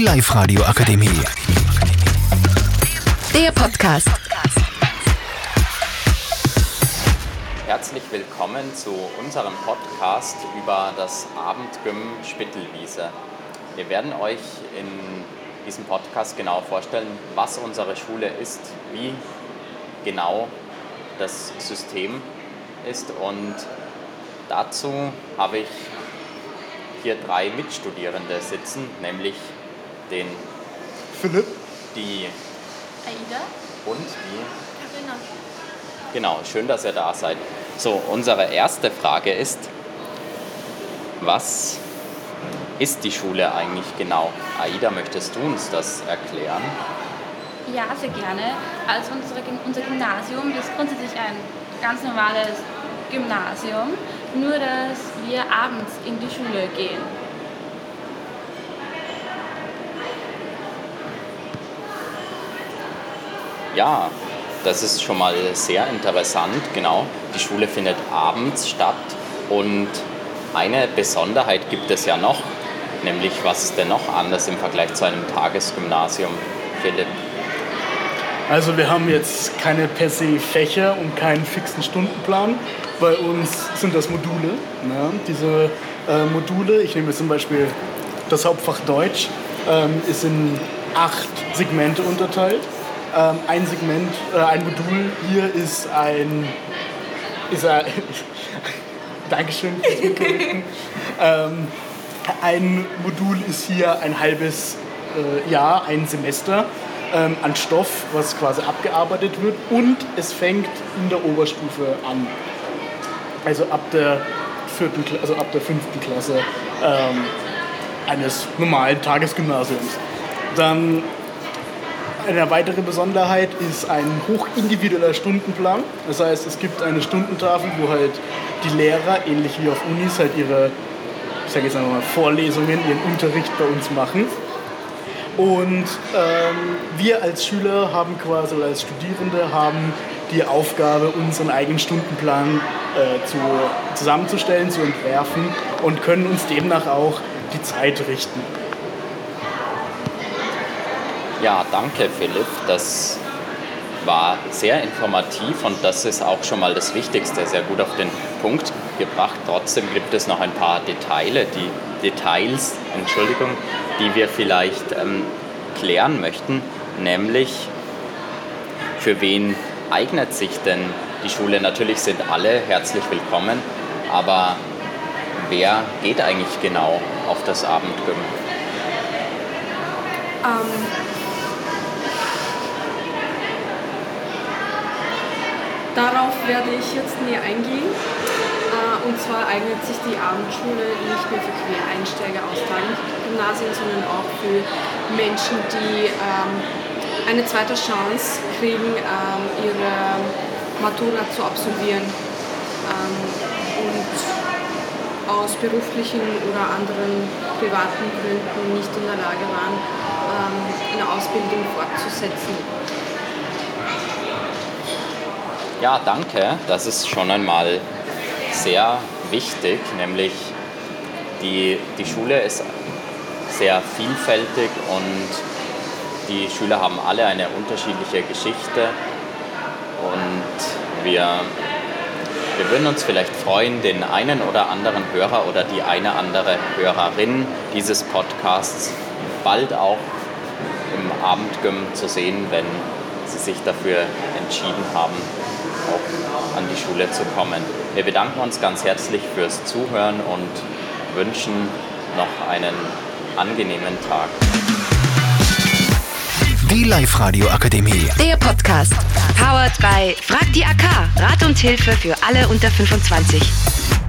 Die Live-Radio Akademie. Der Podcast. Herzlich willkommen zu unserem Podcast über das Abendgym Spittelwiese. Wir werden euch in diesem Podcast genau vorstellen, was unsere Schule ist, wie genau das System ist und dazu habe ich hier drei Mitstudierende sitzen, nämlich den Philipp. die Aida? und die Carina. Genau, schön, dass ihr da seid. So, unsere erste Frage ist, was ist die Schule eigentlich genau? Aida, möchtest du uns das erklären? Ja, sehr gerne. Also unsere, unser Gymnasium ist grundsätzlich ein ganz normales Gymnasium, nur dass wir abends in die Schule gehen. Ja, das ist schon mal sehr interessant, genau. Die Schule findet abends statt und eine Besonderheit gibt es ja noch, nämlich was ist denn noch anders im Vergleich zu einem Tagesgymnasium, Philipp? Also wir haben jetzt keine per se Fächer und keinen fixen Stundenplan. Bei uns sind das Module. Ne? Diese äh, Module, ich nehme jetzt zum Beispiel das Hauptfach Deutsch, ähm, ist in acht Segmente unterteilt. Ähm, ein Segment, äh, ein Modul hier ist ein, ist ein Dankeschön fürs Mitwirken. ähm, ein Modul ist hier ein halbes äh, Jahr, ein Semester ähm, an Stoff, was quasi abgearbeitet wird und es fängt in der Oberstufe an. Also ab der vierten, also ab der fünften Klasse ähm, eines normalen Tagesgymnasiums. Dann eine weitere Besonderheit ist ein hochindividueller Stundenplan. Das heißt, es gibt eine Stundentafel, wo halt die Lehrer, ähnlich wie auf Unis, halt ihre, ich sage jetzt mal, Vorlesungen, ihren Unterricht bei uns machen. Und ähm, wir als Schüler haben quasi, oder als Studierende haben die Aufgabe, unseren eigenen Stundenplan äh, zu, zusammenzustellen, zu entwerfen und können uns demnach auch die Zeit richten. Ja, danke Philipp. Das war sehr informativ und das ist auch schon mal das Wichtigste, sehr gut auf den Punkt gebracht. Trotzdem gibt es noch ein paar Details, die Details, Entschuldigung, die wir vielleicht ähm, klären möchten, nämlich für wen eignet sich denn die Schule? Natürlich sind alle herzlich willkommen, aber wer geht eigentlich genau auf das Abendgym? Darauf werde ich jetzt näher eingehen. Äh, Und zwar eignet sich die Abendschule nicht nur für Quereinsteiger aus Gymnasien, sondern auch für Menschen, die ähm, eine zweite Chance kriegen, ähm, ihre Matura zu absolvieren ähm, und aus beruflichen oder anderen privaten Gründen nicht in der Lage waren, eine Ausbildung fortzusetzen. Ja, danke. Das ist schon einmal sehr wichtig, nämlich die, die Schule ist sehr vielfältig und die Schüler haben alle eine unterschiedliche Geschichte und wir, wir würden uns vielleicht freuen, den einen oder anderen Hörer oder die eine andere Hörerin dieses Podcasts bald auch im Abendgym zu sehen, wenn sie sich dafür entschieden haben, an die Schule zu kommen. Wir bedanken uns ganz herzlich fürs Zuhören und wünschen noch einen angenehmen Tag. Die Live-Radio Akademie. Der Podcast. Powered by Frag die AK. Rat und Hilfe für alle unter 25.